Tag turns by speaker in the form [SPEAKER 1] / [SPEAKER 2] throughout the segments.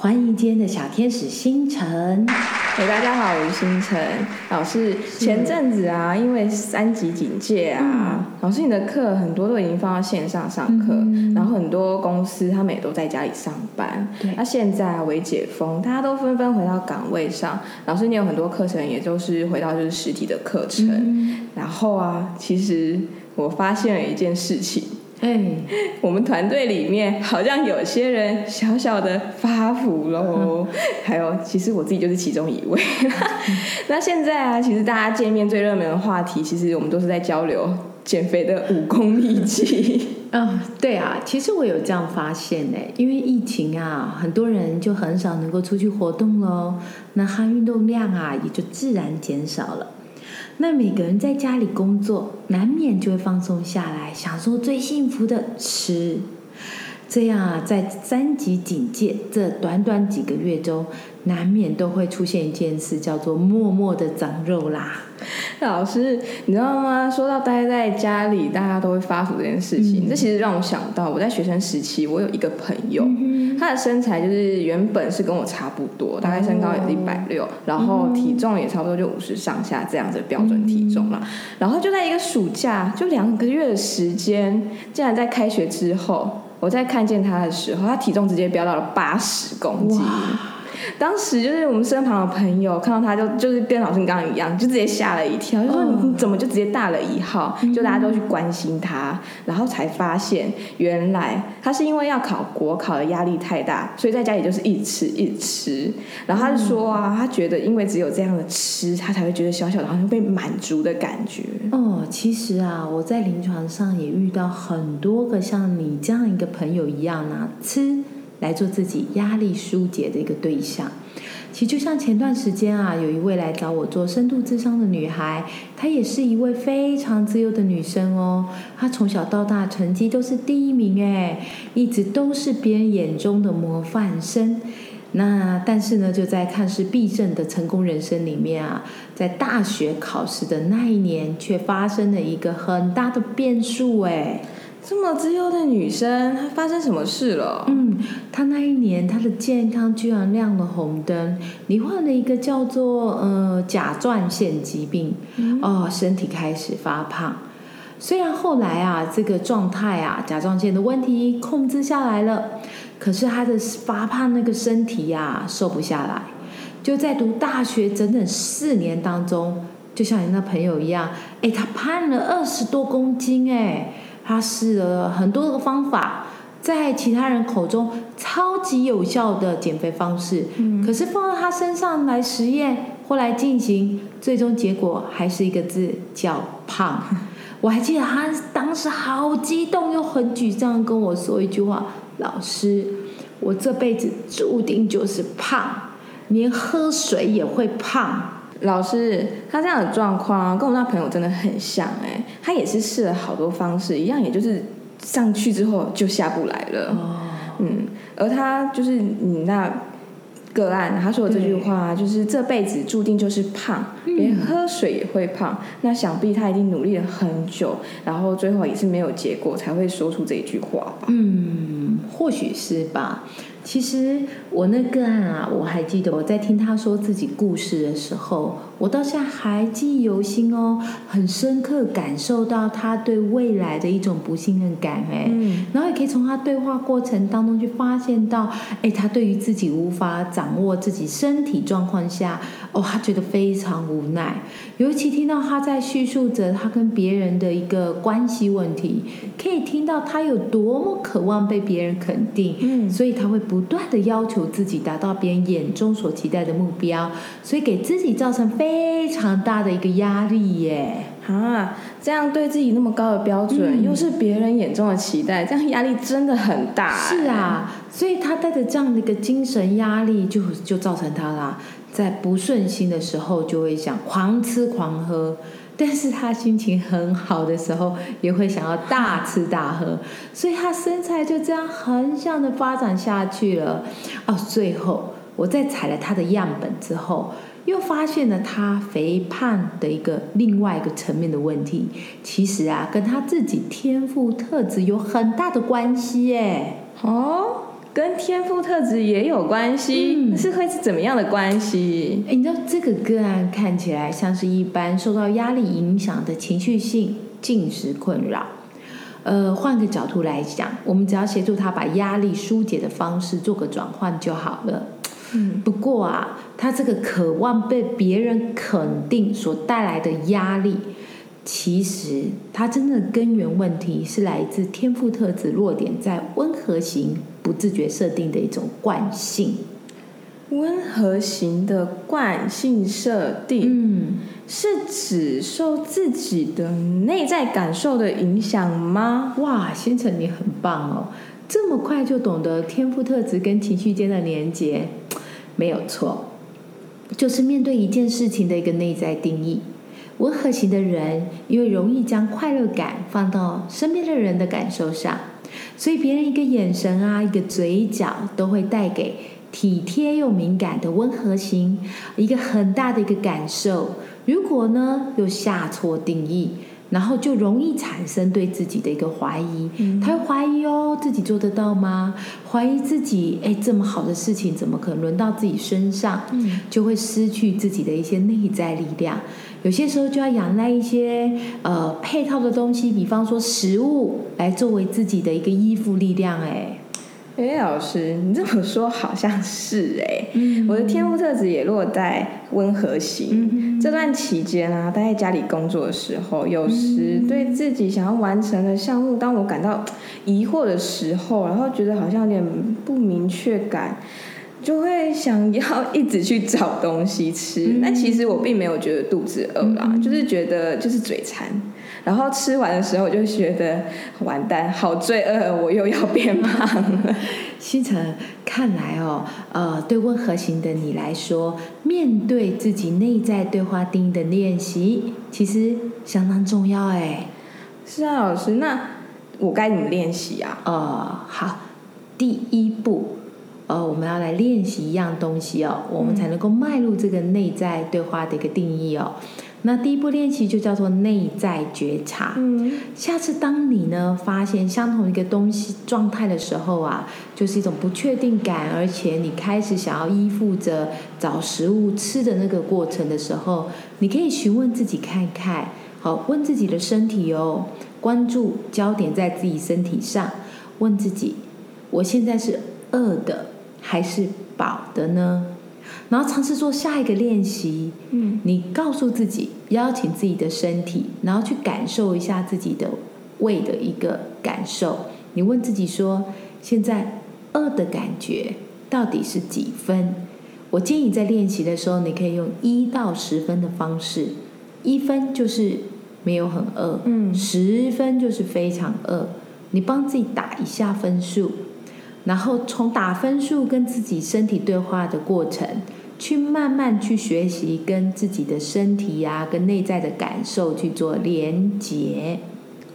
[SPEAKER 1] 欢迎今天的小天使星辰。
[SPEAKER 2] hey, 大家好，我是星辰老师。前阵子啊，因为三级警戒啊，老师你的课很多都已经放到线上上课，然后很多公司他们也都在家里上班。那现在为解封，大家都纷纷回到岗位上。老师，你有很多课程也就是回到就是实体的课程。然后啊，其实我发现了一件事情。哎，我们团队里面好像有些人小小的发福喽，还有其实我自己就是其中一位。那现在啊，其实大家见面最热门的话题，其实我们都是在交流减肥的武功秘籍。
[SPEAKER 1] 嗯，对啊，其实我有这样发现呢，因为疫情啊，很多人就很少能够出去活动喽，那他运动量啊也就自然减少了。那每个人在家里工作，难免就会放松下来，享受最幸福的吃。这样啊，在三级警戒这短短几个月中，难免都会出现一件事，叫做默默的长肉啦。
[SPEAKER 2] 老师，你知道吗？说到待在家里，大家都会发福这件事情，这其实让我想到，我在学生时期，我有一个朋友，他的身材就是原本是跟我差不多，大概身高也是一百六，然后体重也差不多就五十上下这样子标准体重了。然后就在一个暑假，就两个月的时间，竟然在开学之后。我在看见他的时候，他体重直接飙到了八十公斤。当时就是我们身旁的朋友看到他就就是跟老师刚刚一样，就直接吓了一跳，就说你怎么就直接大了一号？就大家都去关心他，然后才发现原来他是因为要考国考的压力太大，所以在家里就是一直吃一直吃。然后他就说啊，他觉得因为只有这样的吃，他才会觉得小小的好像被满足的感觉。
[SPEAKER 1] 哦，其实啊，我在临床上也遇到很多个像你这样一个朋友一样啊，吃。来做自己压力疏解的一个对象。其实就像前段时间啊，有一位来找我做深度智商的女孩，她也是一位非常自由的女生哦。她从小到大成绩都是第一名哎，一直都是别人眼中的模范生。那但是呢，就在看似必胜的成功人生里面啊，在大学考试的那一年，却发生了一个很大的变数哎。
[SPEAKER 2] 这么自由的女生，她发生什么事了？
[SPEAKER 1] 嗯，她那一年她的健康居然亮了红灯，罹患了一个叫做呃甲状腺疾病，哦，身体开始发胖。虽然后来啊这个状态啊甲状腺的问题控制下来了，可是她的发胖那个身体呀瘦不下来，就在读大学整整四年当中，就像你那朋友一样，哎，她胖了二十多公斤，哎。他试了很多个方法，在其他人口中超级有效的减肥方式，可是放到他身上来实验或来进行，最终结果还是一个字叫胖。我还记得他当时好激动又很沮丧，跟我说一句话：“老师，我这辈子注定就是胖，连喝水也会胖。”
[SPEAKER 2] 老师，他这样的状况跟我那朋友真的很像哎，他也是试了好多方式，一样也就是上去之后就下不来了。哦，嗯，而他就是你那个案，他说的这句话就是这辈子注定就是胖，连喝水也会胖。那想必他已经努力了很久，然后最后也是没有结果才会说出这一句话吧？
[SPEAKER 1] 嗯，或许是吧。其实我那个案啊，我还记得我在听他说自己故事的时候，我到现在还记忆犹新哦，很深刻感受到他对未来的一种不信任感哎，
[SPEAKER 2] 嗯。
[SPEAKER 1] 然后也可以从他对话过程当中去发现到，哎，他对于自己无法掌握自己身体状况下，哦，他觉得非常无奈。尤其听到他在叙述着他跟别人的一个关系问题，可以听到他有多么渴望被别人肯定，
[SPEAKER 2] 嗯。
[SPEAKER 1] 所以他会不断的要求自己达到别人眼中所期待的目标，所以给自己造成非常大的一个压力耶。
[SPEAKER 2] 啊，这样对自己那么高的标准，
[SPEAKER 1] 嗯
[SPEAKER 2] 又是别人眼中的期待，这样压力真的很大。
[SPEAKER 1] 是，啊，所以他带着这样的一个精神压力就，就造成他啦，在不顺心的时候就会想狂吃狂喝，但是他心情很好的时候也会想要大吃大喝，所以他身材就这样横向的发展下去了。哦，最后我在采了他的样本之后。又发现了他肥胖的一个另外一个层面的问题，其实啊，跟他自己天赋特质有很大的关系耶。
[SPEAKER 2] 哦，跟天赋特质也有关系，
[SPEAKER 1] 嗯
[SPEAKER 2] 是会是怎么样的关系？
[SPEAKER 1] 诶你知道这个个案看起来像是一般受到压力影响的情绪性进食困扰。呃，换个角度来讲，我们只要协助他把压力疏解的方式做个转换就好了。
[SPEAKER 2] 嗯，
[SPEAKER 1] 不过啊，他这个渴望被别人肯定所带来的压力，其实他真正的根源问题是来自天赋特质弱点在温和型不自觉设定的一种惯性。
[SPEAKER 2] 温和型的惯性设定，
[SPEAKER 1] 嗯。
[SPEAKER 2] 是指受自己的内在感受的影响吗？
[SPEAKER 1] 哇，星辰你很棒哦，这么快就懂得天赋特质跟情绪间的连接，没有错，就是面对一件事情的一个内在定义。温和型的人因为容易将快乐感放到身边的人的感受上，所以别人一个眼神啊，一个嘴角都会带给体贴又敏感的温和型一个很大的一个感受。如果呢又下错定义，然后就容易产生对自己的一个怀疑，
[SPEAKER 2] 嗯
[SPEAKER 1] 他会怀疑哦，自己做得到吗？怀疑自己，哎，这么好的事情怎么可能轮到自己身上？
[SPEAKER 2] 嗯
[SPEAKER 1] 就会失去自己的一些内在力量。有些时候就要仰赖一些呃配套的东西，比方说食物，来作为自己的一个依附力量。哎，
[SPEAKER 2] 哎，老师，你这么说好像是哎、
[SPEAKER 1] 嗯
[SPEAKER 2] 我的天赋特质也落在温和型。
[SPEAKER 1] 嗯
[SPEAKER 2] 这段期间啊，待在家里工作的时候，有时
[SPEAKER 1] 嗯
[SPEAKER 2] 对自己想要完成的项目，当我感到疑惑的时候，然后觉得好像有点不明确感，就会想要一直去找东西吃。
[SPEAKER 1] 嗯
[SPEAKER 2] 但其实我并没有觉得肚子饿啦，
[SPEAKER 1] 嗯
[SPEAKER 2] 就是觉得就是嘴馋。然后吃完的时候，我就觉得完蛋，好罪恶，我又要变胖了。
[SPEAKER 1] 星辰，看来哦，呃，对温和型的你来说，面对自己内在对话定义的练习，其实相当重要哎。
[SPEAKER 2] 是啊，老师，那我该怎么练习啊？
[SPEAKER 1] 呃，好，第一步，呃，我们要来练习一样东西哦，我们才能够迈入这个内在对话的一个定义哦。那第一步练习就叫做内在觉察。
[SPEAKER 2] 嗯
[SPEAKER 1] 下次当你呢发现相同一个东西状态的时候啊，就是一种不确定感，而且你开始想要依附着找食物吃的那个过程的时候，你可以询问自己看看，好，问自己的身体哦，关注焦点在自己身体上，问自己，我现在是饿的还是饱的呢？然后尝试做下一个练习，
[SPEAKER 2] 嗯
[SPEAKER 1] 你告诉自己，邀请自己的身体，然后去感受一下自己的胃的一个感受。你问自己说，现在饿的感觉到底是几分？我建议在练习的时候，你可以用一到十分的方式，一分就是没有很饿，
[SPEAKER 2] 嗯
[SPEAKER 1] 十分就是非常饿。你帮自己打一下分数，然后从打分数跟自己身体对话的过程，去慢慢去学习跟自己的身体呀、跟内在的感受去做连结。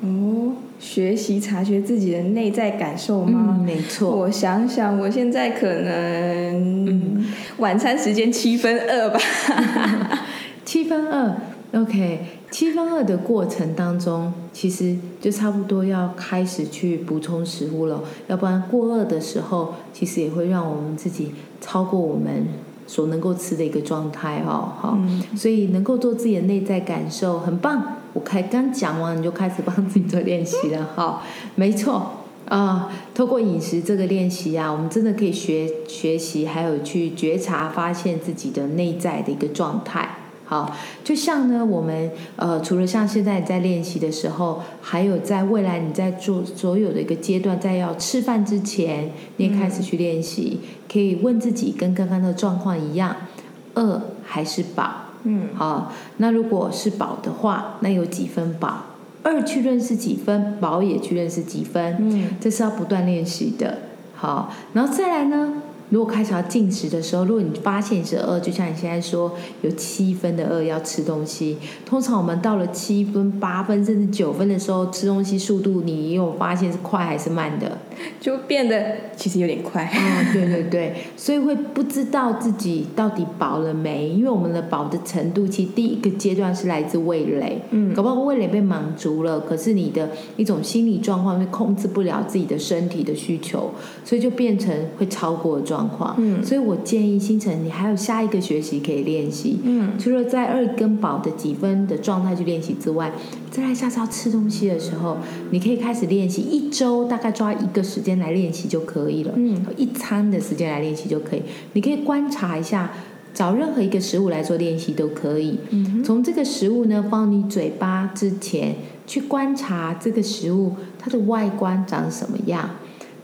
[SPEAKER 2] 哦，学习察觉自己的内在感受
[SPEAKER 1] 嗯，
[SPEAKER 2] 吗？
[SPEAKER 1] 没错。
[SPEAKER 2] 我想想，我现在可能晚餐时间七分二吧。
[SPEAKER 1] 七分二，OK，七分饿的过程当中，其实就差不多要开始去补充食物了，要不然过饿的时候，其实也会让我们自己超过我们所能够吃的一个状态哦。好，所以能够做自己的内在感受，很棒。我开刚讲完，你就开始帮自己做练习了。哈，没错啊，透过饮食这个练习啊，我们真的可以学学习，还有去觉察、发现自己的内在的一个状态。好，就像呢，我们呃，除了像现在你在练习的时候，还有在未来你在做所有的一个阶段，在要吃饭之前，你也开始去练习，可以问自己跟刚刚的状况一样，饿还是饱？嗯，好，那如果是饱的话，那有几分饱？二去认识几分，饱也去认识几分？嗯，这是要不断练习的。好，然后再来呢？如果开始要进食的时候，如果你发现你是饿，就像你现在说有七分的饿要吃东西，通常我们到了七分、八分甚至九分的时候，吃东西速度你有发现是快还是慢的？
[SPEAKER 2] 就变得其实有点快。
[SPEAKER 1] 嗯，对对对，所以会不知道自己到底饱了没，因为我们的饱的程度，其实第一个阶段是来自味蕾，嗯，搞不好味蕾被满足了，可是你的一种心理状况会控制不了自己的身体的需求，所以就变成会超过状。状况，嗯，所以我建议星辰，你还有下一个学习可以练习，嗯，除了在二跟饱的几分的状态去练习之外，再来下次要吃东西的时候，你可以开始练习，一周大概抓一个时间来练习就可以了，嗯，一餐的时间来练习就可以，你可以观察一下，找任何一个食物来做练习都可以，嗯，从这个食物呢放你嘴巴之前去观察这个食物它的外观长什么样。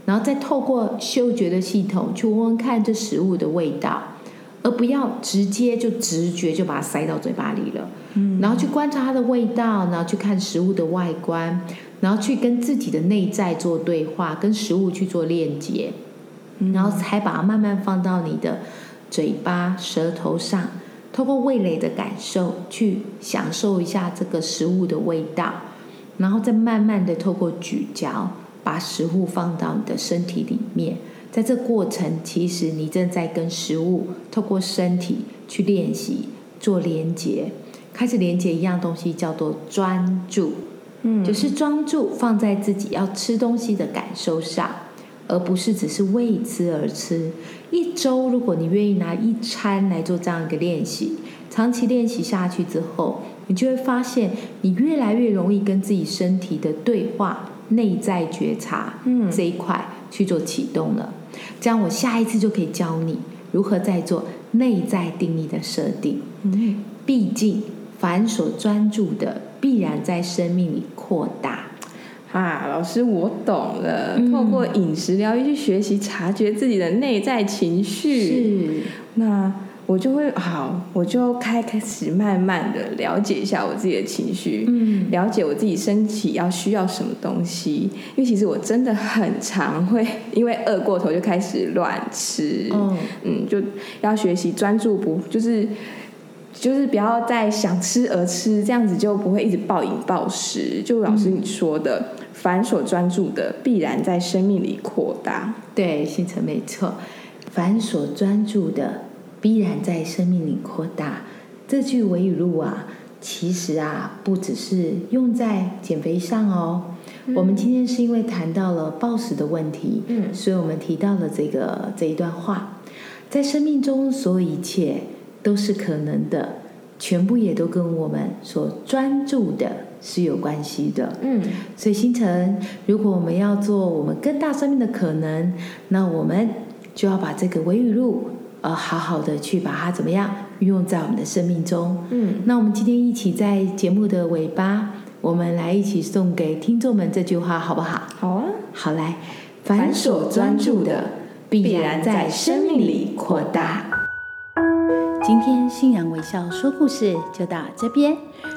[SPEAKER 1] 然后再透过嗅觉的系统去闻闻看这食物的味道，而不要直接就直觉就把它塞到嘴巴里了。嗯，然后去观察它的味道，然后去看食物的外观，然后去跟自己的内在做对话，跟食物去做链接，然后才把它慢慢放到你的嘴巴、舌头上，透过味蕾的感受去享受一下这个食物的味道，然后再慢慢的透过咀嚼。把食物放到你的身体里面，在这过程，其实你正在跟食物透过身体去练习做连接，开始连接一样东西叫做专注，嗯，就是专注放在自己要吃东西的感受上，而不是只是为吃而吃。一周，如果你愿意拿一餐来做这样一个练习，长期练习下去之后，你就会发现你越来越容易跟自己身体的对话。内在觉察，嗯，这一块去做启动了，这样我下一次就可以教你如何在做内在定义的设定。嗯，毕竟凡所专注的，必然在生命里扩大。
[SPEAKER 2] 啊，老师，我懂了。透过饮食疗愈去学习察觉自己的内在情绪，
[SPEAKER 1] 是
[SPEAKER 2] 那。我就会好，我就开开始慢慢的了解一下我自己的情绪，嗯，了解我自己身体要需要什么东西。因为其实我真的很常会因为饿过头就开始乱吃，嗯嗯，就要学习专注不就是就是不要再想吃而吃，这样子就不会一直暴饮暴食。就老师你说的，凡所专注的，必然在生命里扩大。
[SPEAKER 1] 对，星辰没错，凡所专注的。必然在生命里扩大。这句维语录啊，其实啊，不只是用在减肥上哦。我们今天是因为谈到了暴食的问题，嗯，所以我们提到了这个这一段话。在生命中，所有一切都是可能的，全部也都跟我们所专注的是有关系的。嗯，所以星辰，如果我们要做我们更大生命的可能，那我们就要把这个维语录。呃，好好的去把它怎么样运用在我们的生命中。嗯，那我们今天一起在节目的尾巴，我们来一起送给听众们这句话，好不好？
[SPEAKER 2] 好啊，
[SPEAKER 1] 好来，反手专注的，必然在生命里扩大。今天信仰微笑说故事就到这边。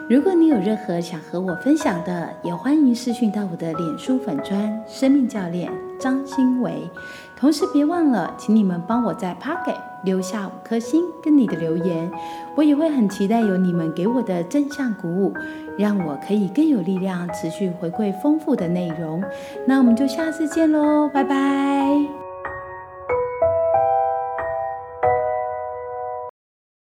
[SPEAKER 1] 如果你有任何想和我分享的，也欢迎私讯到我的脸书粉砖生命教练张新维。同时别忘了，请你们帮我在 Pocket 留下五颗星跟你的留言，我也会很期待有你们给我的正向鼓舞，让我可以更有力量持续回馈丰富的内容。那我们就下次见喽，拜拜。